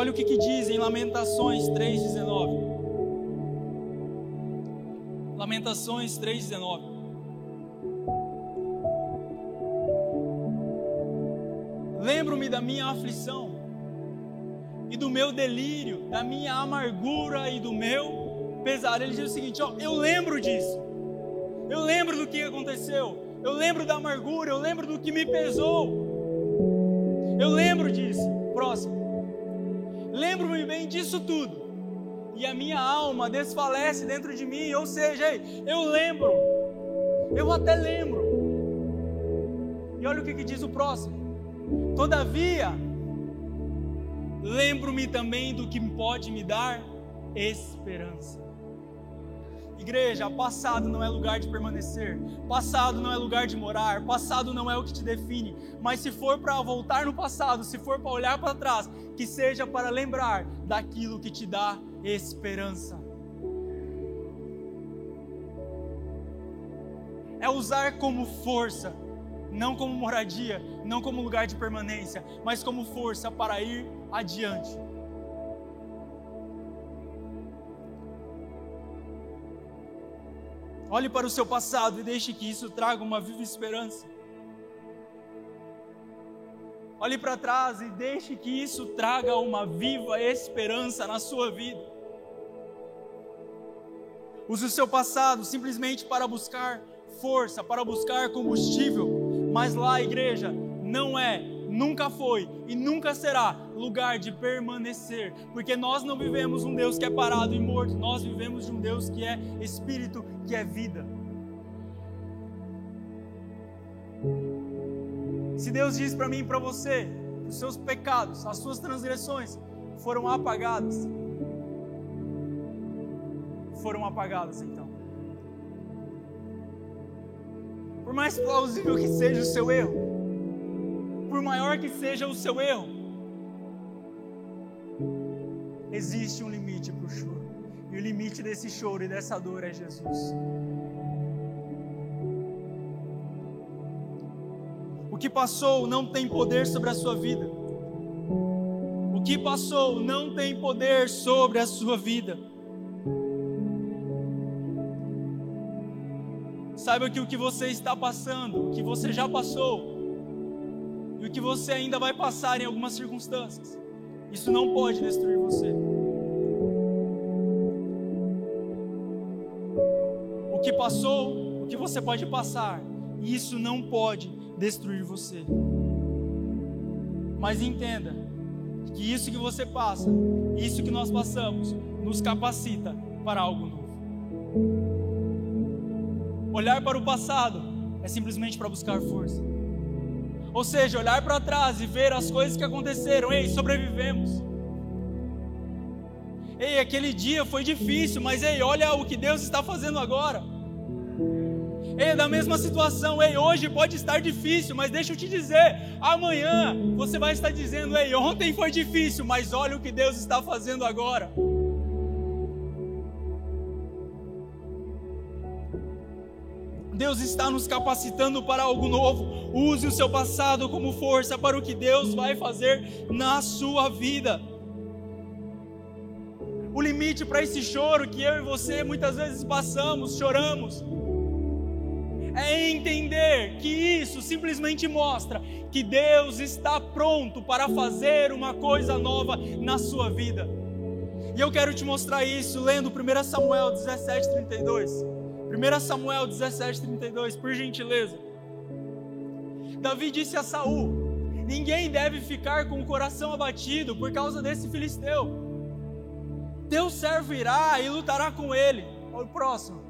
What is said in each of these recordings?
Olha o que, que diz em Lamentações 3,19. Lamentações 3,19. Lembro-me da minha aflição e do meu delírio, da minha amargura e do meu pesar. Ele diz o seguinte: ó, eu lembro disso, eu lembro do que aconteceu, eu lembro da amargura, eu lembro do que me pesou, eu lembro disso. Próximo. Lembro-me bem disso tudo, e a minha alma desfalece dentro de mim, ou seja, eu lembro, eu até lembro. E olha o que, que diz o próximo. Todavia, lembro-me também do que pode me dar esperança. Igreja, passado não é lugar de permanecer, passado não é lugar de morar, passado não é o que te define, mas se for para voltar no passado, se for para olhar para trás, que seja para lembrar daquilo que te dá esperança. É usar como força, não como moradia, não como lugar de permanência, mas como força para ir adiante. Olhe para o seu passado e deixe que isso traga uma viva esperança. Olhe para trás e deixe que isso traga uma viva esperança na sua vida. Use o seu passado simplesmente para buscar força, para buscar combustível, mas lá, igreja, não é, nunca foi e nunca será lugar de permanecer, porque nós não vivemos um Deus que é parado e morto, nós vivemos de um Deus que é espírito, que é vida. Se Deus diz para mim e para você, os seus pecados, as suas transgressões foram apagadas, foram apagadas então. Por mais plausível que seja o seu erro, por maior que seja o seu erro, existe um limite para o choro. E o limite desse choro e dessa dor é Jesus. O que passou não tem poder sobre a sua vida. O que passou não tem poder sobre a sua vida. Saiba que o que você está passando, o que você já passou, e o que você ainda vai passar em algumas circunstâncias. Isso não pode destruir você. O que passou, o que você pode passar, isso não pode destruir você. Mas entenda que isso que você passa, isso que nós passamos, nos capacita para algo novo. Olhar para o passado é simplesmente para buscar força. Ou seja, olhar para trás e ver as coisas que aconteceram. Ei, sobrevivemos. Ei, aquele dia foi difícil, mas ei, olha o que Deus está fazendo agora. Ei, da mesma situação, ei, hoje pode estar difícil, mas deixa eu te dizer, amanhã você vai estar dizendo, ei, ontem foi difícil, mas olha o que Deus está fazendo agora. Deus está nos capacitando para algo novo. Use o seu passado como força para o que Deus vai fazer na sua vida. O limite para esse choro que eu e você muitas vezes passamos, choramos, é entender que isso simplesmente mostra que Deus está pronto para fazer uma coisa nova na sua vida. E eu quero te mostrar isso lendo 1 Samuel 17, 32. 1 Samuel 17, 32, por gentileza. Davi disse a Saul: Ninguém deve ficar com o coração abatido por causa desse filisteu. Teu servo irá e lutará com ele. Olha o próximo.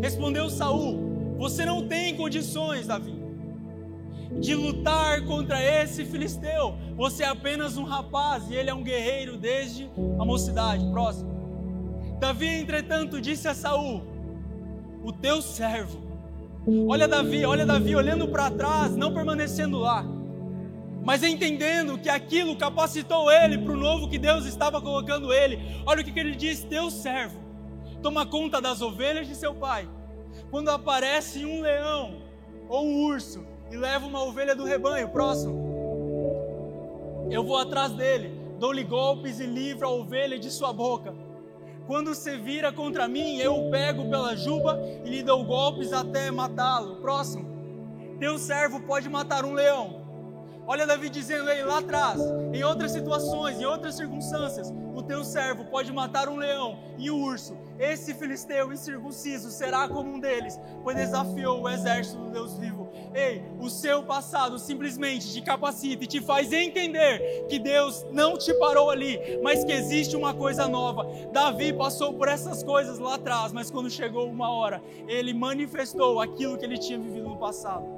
Respondeu Saul: Você não tem condições, Davi, de lutar contra esse filisteu. Você é apenas um rapaz e ele é um guerreiro desde a mocidade. Próximo. Davi, entretanto, disse a Saul: o teu servo. Olha Davi, olha Davi olhando para trás, não permanecendo lá, mas entendendo que aquilo capacitou ele para o novo que Deus estava colocando ele. Olha o que, que ele diz: teu servo toma conta das ovelhas de seu pai. Quando aparece um leão ou um urso e leva uma ovelha do rebanho, próximo, eu vou atrás dele dou-lhe golpes e livro a ovelha de sua boca. Quando se vira contra mim, eu o pego pela juba e lhe dou golpes até matá-lo. Próximo. Teu servo pode matar um leão. Olha Davi dizendo aí lá atrás, em outras situações, em outras circunstâncias, o teu servo pode matar um leão e um urso. Esse filisteu incircunciso será como um deles, pois desafiou o exército do Deus vivo. Ei, o seu passado simplesmente te capacita e te faz entender que Deus não te parou ali, mas que existe uma coisa nova. Davi passou por essas coisas lá atrás, mas quando chegou uma hora, ele manifestou aquilo que ele tinha vivido no passado.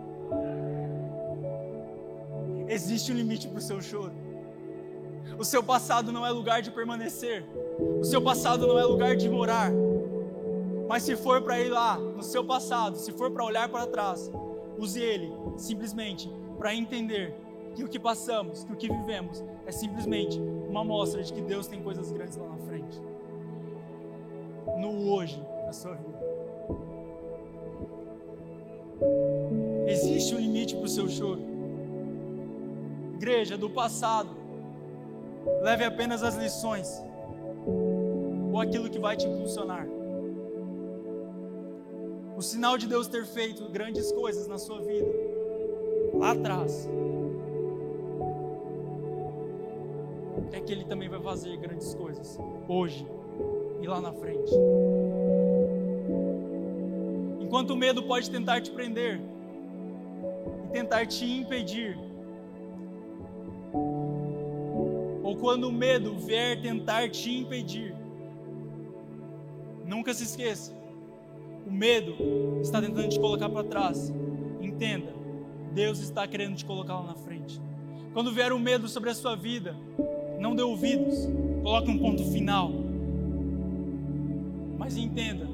Existe um limite para o seu choro. O seu passado não é lugar de permanecer. O seu passado não é lugar de morar. Mas se for para ir lá no seu passado, se for para olhar para trás, use ele simplesmente para entender que o que passamos, que o que vivemos é simplesmente uma amostra de que Deus tem coisas grandes lá na frente. No hoje da sua vida. Existe um limite para o seu choro igreja do passado, leve apenas as lições ou aquilo que vai te impulsionar. O sinal de Deus ter feito grandes coisas na sua vida, lá atrás, é que Ele também vai fazer grandes coisas, hoje e lá na frente. Enquanto o medo pode tentar te prender e tentar te impedir quando o medo vier tentar te impedir, nunca se esqueça: o medo está tentando te colocar para trás. Entenda, Deus está querendo te colocar lá na frente. Quando vier o medo sobre a sua vida, não dê ouvidos, coloque um ponto final. Mas entenda,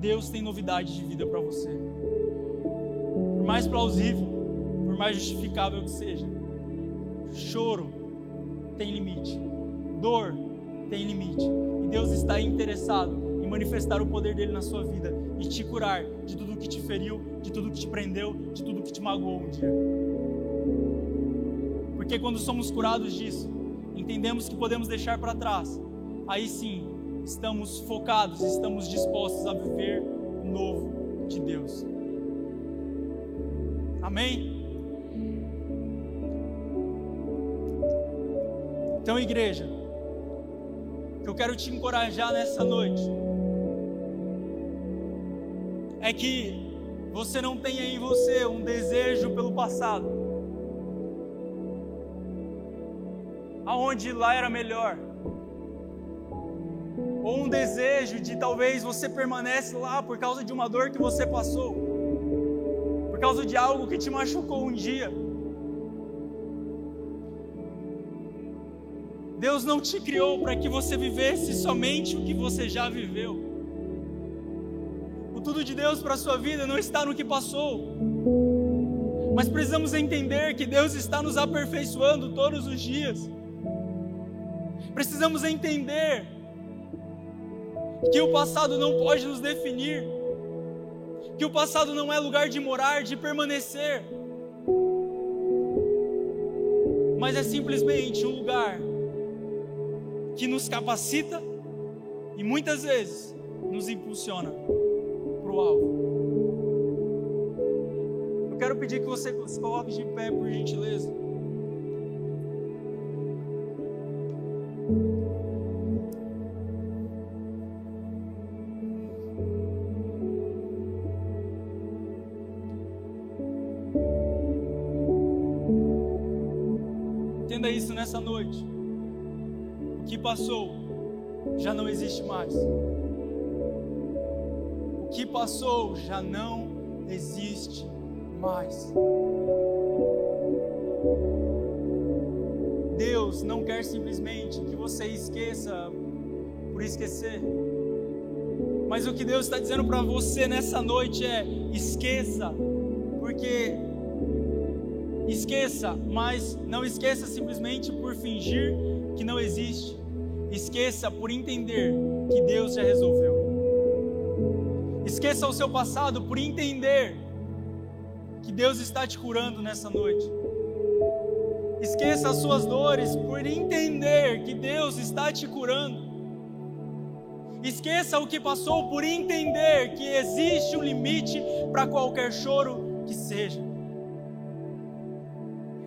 Deus tem novidade de vida para você. Por mais plausível, por mais justificável que seja, choro tem limite, dor tem limite. E Deus está interessado em manifestar o poder dele na sua vida e te curar de tudo que te feriu, de tudo que te prendeu, de tudo que te magoou um dia. Porque quando somos curados disso, entendemos que podemos deixar para trás, aí sim estamos focados, estamos dispostos a viver o novo de Deus. Amém? Então, igreja, eu quero te encorajar nessa noite é que você não tenha em você um desejo pelo passado, aonde lá era melhor, ou um desejo de talvez você permanece lá por causa de uma dor que você passou, por causa de algo que te machucou um dia. Deus não te criou para que você vivesse somente o que você já viveu. O tudo de Deus para a sua vida não está no que passou. Mas precisamos entender que Deus está nos aperfeiçoando todos os dias. Precisamos entender que o passado não pode nos definir, que o passado não é lugar de morar, de permanecer, mas é simplesmente um lugar que nos capacita e muitas vezes nos impulsiona para o alvo. Eu quero pedir que você se coloque de pé, por gentileza. Entenda isso nessa noite que passou já não existe mais. O que passou já não existe mais. Deus não quer simplesmente que você esqueça por esquecer. Mas o que Deus está dizendo para você nessa noite é: esqueça, porque esqueça, mas não esqueça simplesmente por fingir que não existe. Esqueça por entender que Deus já resolveu. Esqueça o seu passado por entender que Deus está te curando nessa noite. Esqueça as suas dores por entender que Deus está te curando. Esqueça o que passou por entender que existe um limite para qualquer choro que seja.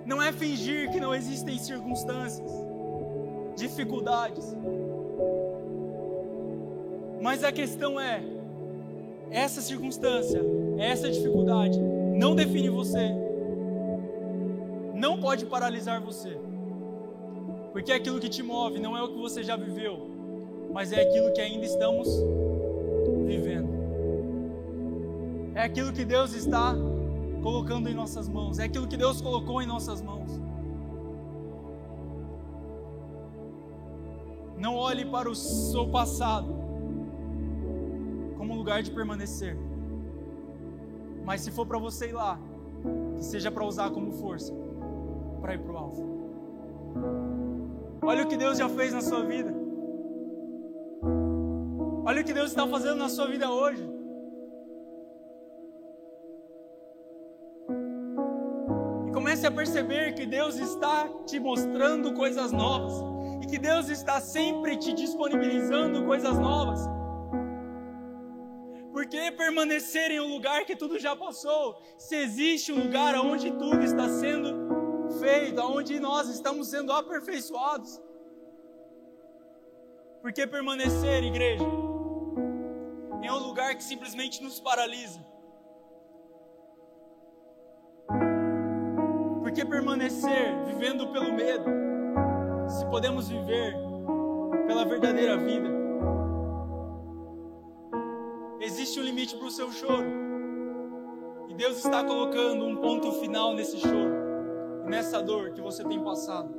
Não é fingir que não existem circunstâncias, dificuldades. Mas a questão é: essa circunstância, essa dificuldade não define você, não pode paralisar você. Porque aquilo que te move não é o que você já viveu, mas é aquilo que ainda estamos vivendo. É aquilo que Deus está colocando em nossas mãos, é aquilo que Deus colocou em nossas mãos. Não olhe para o seu passado como lugar de permanecer. Mas se for para você ir lá, que seja para usar como força para ir para o alvo. Olha o que Deus já fez na sua vida. Olha o que Deus está fazendo na sua vida hoje. E comece a perceber que Deus está te mostrando coisas novas. E que Deus está sempre te disponibilizando coisas novas. Por que permanecer em um lugar que tudo já passou? Se existe um lugar onde tudo está sendo feito, aonde nós estamos sendo aperfeiçoados. Por que permanecer, igreja, em um lugar que simplesmente nos paralisa? Por que permanecer vivendo pelo medo, se podemos viver pela verdadeira vida? Existe um limite para o seu choro. E Deus está colocando um ponto final nesse choro nessa dor que você tem passado.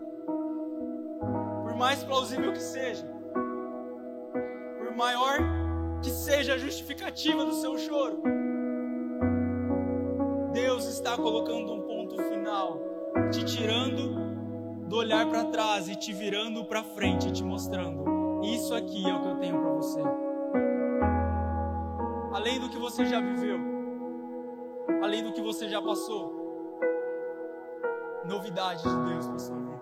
Por mais plausível que seja, por maior que seja a justificativa do seu choro, Deus está colocando um ponto final, te tirando do olhar para trás e te virando para frente, te mostrando: isso aqui é o que eu tenho para você. Além do que você já viveu, além do que você já passou, novidade de Deus para sua vida.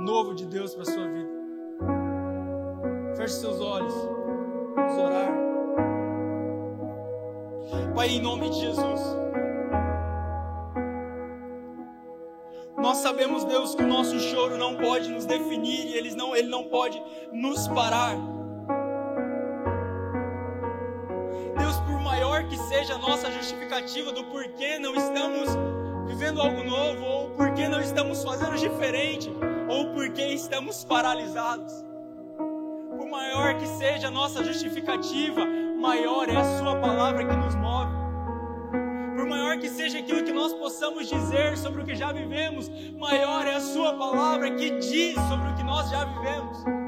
Novo de Deus para sua vida. Feche seus olhos. Vamos orar. Pai, em nome de Jesus. Nós sabemos, Deus, que o nosso choro não pode nos definir e ele não, ele não pode nos parar. Deus, por maior que seja a nossa justificativa do porquê não estamos vivendo algo novo, ou porque não estamos fazendo diferente, ou porque estamos paralisados. Por maior que seja a nossa justificativa, maior é a Sua palavra que nos move. Por maior que seja aquilo que nós possamos dizer sobre o que já vivemos, maior é a Sua palavra que diz sobre o que nós já vivemos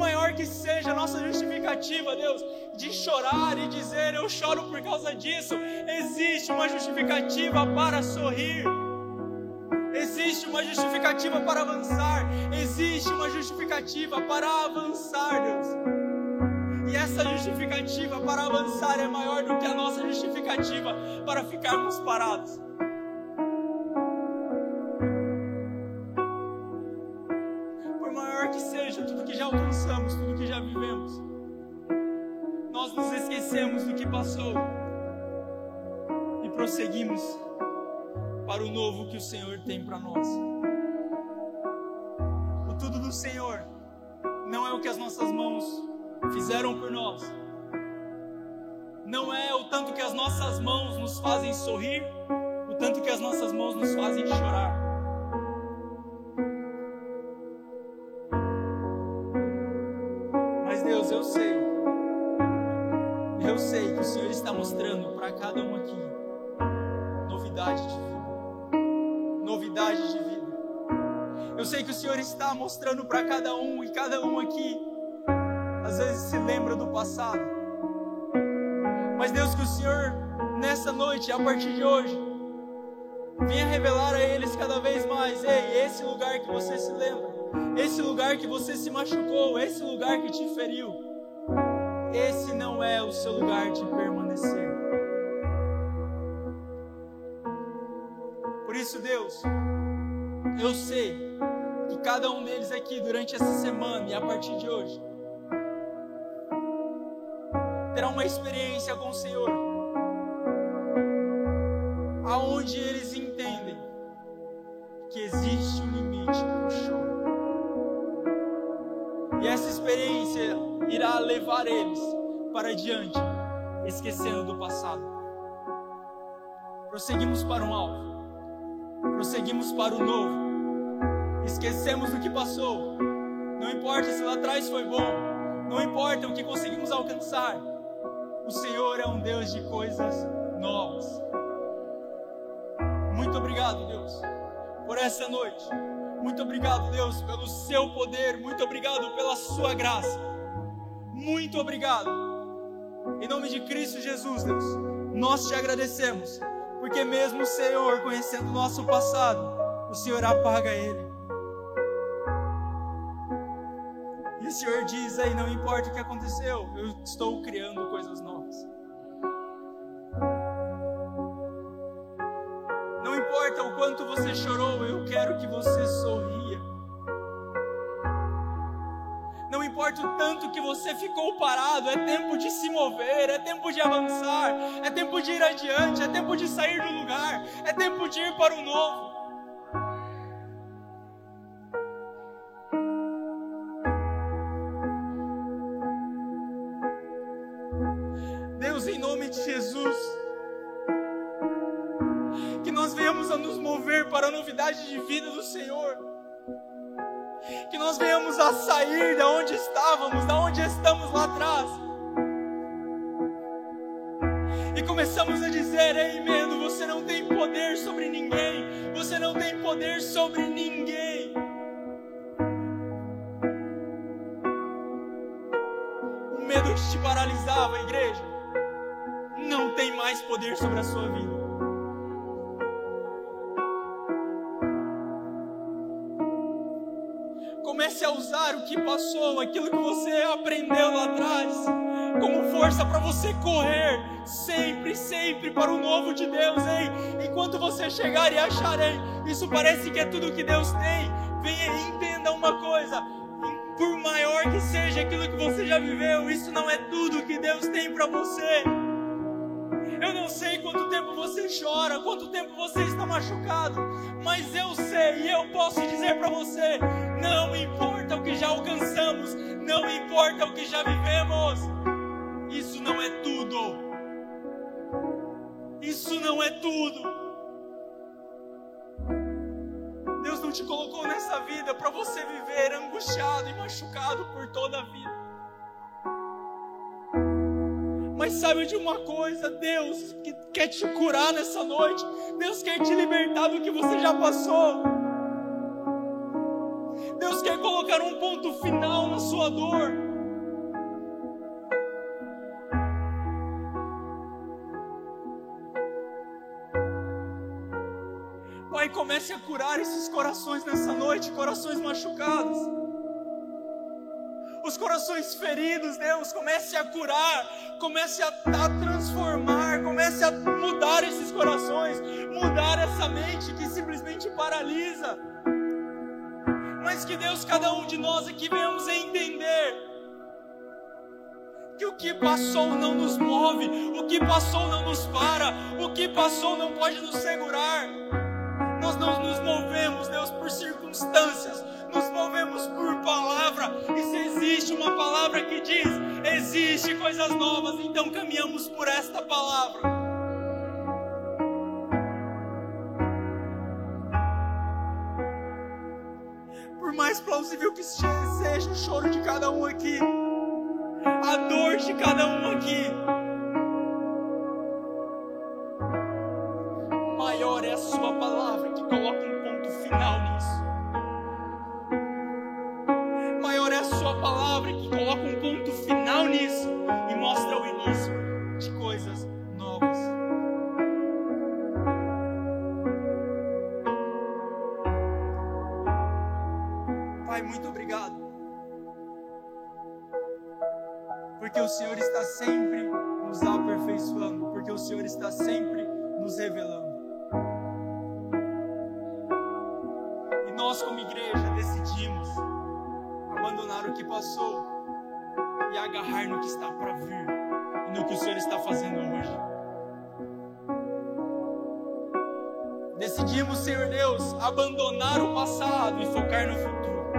maior que seja a nossa justificativa, Deus, de chorar e dizer eu choro por causa disso, existe uma justificativa para sorrir. Existe uma justificativa para avançar, existe uma justificativa para avançar, Deus. E essa justificativa para avançar é maior do que a nossa justificativa para ficarmos parados. alcançamos, tudo que já vivemos. Nós nos esquecemos do que passou e prosseguimos para o novo que o Senhor tem para nós. O tudo do Senhor não é o que as nossas mãos fizeram por nós. Não é o tanto que as nossas mãos nos fazem sorrir, o tanto que as nossas mãos nos fazem chorar. mostrando para cada um aqui novidade de vida. Novidade de vida. Eu sei que o Senhor está mostrando para cada um e cada um aqui vezes se lembra do passado. Mas Deus que o Senhor nessa noite, a partir de hoje, venha revelar a eles cada vez mais, ei, esse lugar que você se lembra, esse lugar que você se machucou, esse lugar que te feriu, esse não é o seu lugar de permanecer. Por isso, Deus, eu sei que cada um deles aqui durante essa semana e a partir de hoje terá uma experiência com o Senhor, aonde eles entendem que existe um limite para o choro. E essa experiência irá levar eles para diante, esquecendo do passado. Prosseguimos para um alvo prosseguimos para o novo. Esquecemos do que passou. Não importa se lá atrás foi bom, não importa o que conseguimos alcançar. O Senhor é um Deus de coisas novas. Muito obrigado, Deus, por essa noite. Muito obrigado, Deus, pelo seu poder. Muito obrigado pela sua graça. Muito obrigado. Em nome de Cristo Jesus, Deus, nós te agradecemos porque mesmo o Senhor, conhecendo o nosso passado, o Senhor apaga ele. E o Senhor diz aí: não importa o que aconteceu, eu estou criando coisas novas. Ficou parado, é tempo de se mover, é tempo de avançar, é tempo de ir adiante, é tempo de sair do lugar, é tempo de ir para o novo. Deus, em nome de Jesus, que nós venhamos a nos mover para a novidade de vida do Senhor que nós venhamos a sair da onde estávamos, da onde estamos lá atrás. E começamos a dizer: Ei, medo, você não tem poder sobre ninguém, você não tem poder sobre ninguém. O medo que te paralisava, igreja, não tem mais poder sobre a sua vida. Comece a usar o que passou, aquilo que você aprendeu lá atrás, como força para você correr sempre, sempre para o novo de Deus, hein? Enquanto você chegar e achar, hein? Isso parece que é tudo que Deus tem. Venha e entenda uma coisa: por maior que seja aquilo que você já viveu, isso não é tudo que Deus tem para você. Eu não sei quanto tempo você chora, quanto tempo você está machucado, mas eu sei e eu posso dizer para você: não importa o que já alcançamos, não importa o que já vivemos, isso não é tudo. Isso não é tudo. Deus não te colocou nessa vida para você viver angustiado e machucado por toda a vida. Mas sabe de uma coisa, Deus que quer te curar nessa noite, Deus quer te libertar do que você já passou. Deus quer colocar um ponto final na sua dor. Pai, comece a curar esses corações nessa noite, corações machucados os corações feridos, Deus, comece a curar, comece a, a transformar, comece a mudar esses corações, mudar essa mente que simplesmente paralisa. Mas que Deus, cada um de nós aqui venhamos a entender que o que passou não nos move, o que passou não nos para, o que passou não pode nos segurar. Nós não nos movemos, Deus, por circunstâncias, nos movemos por palavra. E se existe uma palavra que diz, existe coisas novas, então caminhamos por esta palavra. Por mais plausível que seja o choro de cada um aqui, a dor de cada um aqui, maior é a Sua palavra que coloca um ponto final nisso. Decidimos, Senhor Deus, abandonar o passado e focar no futuro.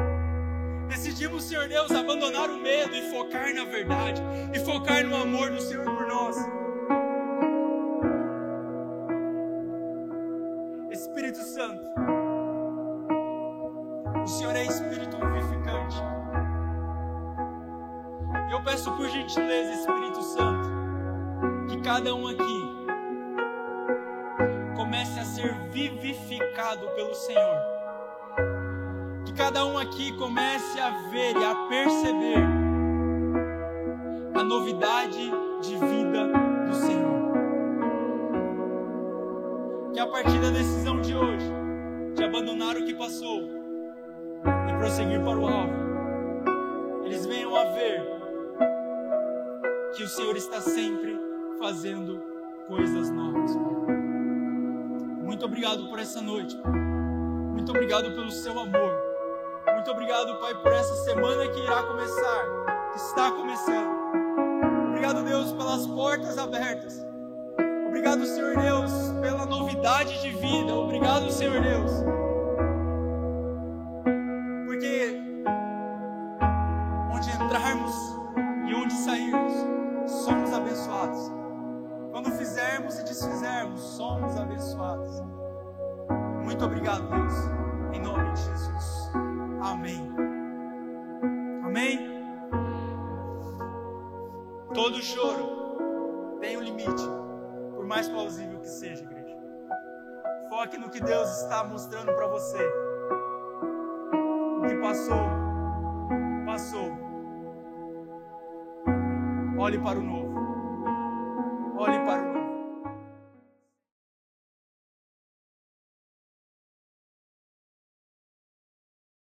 Decidimos, Senhor Deus, abandonar o medo e focar na verdade e focar no amor do Senhor por nós. Espírito Santo, o Senhor é Espírito vivificante. E eu peço por gentileza, Espírito Santo, que cada um aqui vivificado pelo Senhor. Que cada um aqui comece a ver e a perceber a novidade de vida do Senhor. Que a partir da decisão de hoje, de abandonar o que passou e prosseguir para o alvo, eles venham a ver que o Senhor está sempre fazendo coisas novas. Muito obrigado por essa noite. Muito obrigado pelo seu amor. Muito obrigado, Pai, por essa semana que irá começar, que está começando. Obrigado, Deus, pelas portas abertas. Obrigado, Senhor Deus, pela novidade de vida. Obrigado, Senhor Deus. Somos abençoados. Muito obrigado, Deus. Em nome de Jesus. Amém. Amém. Todo choro tem um limite, por mais plausível que seja, igreja. Foque no que Deus está mostrando para você. O que passou, passou. Olhe para o novo. Olhe para o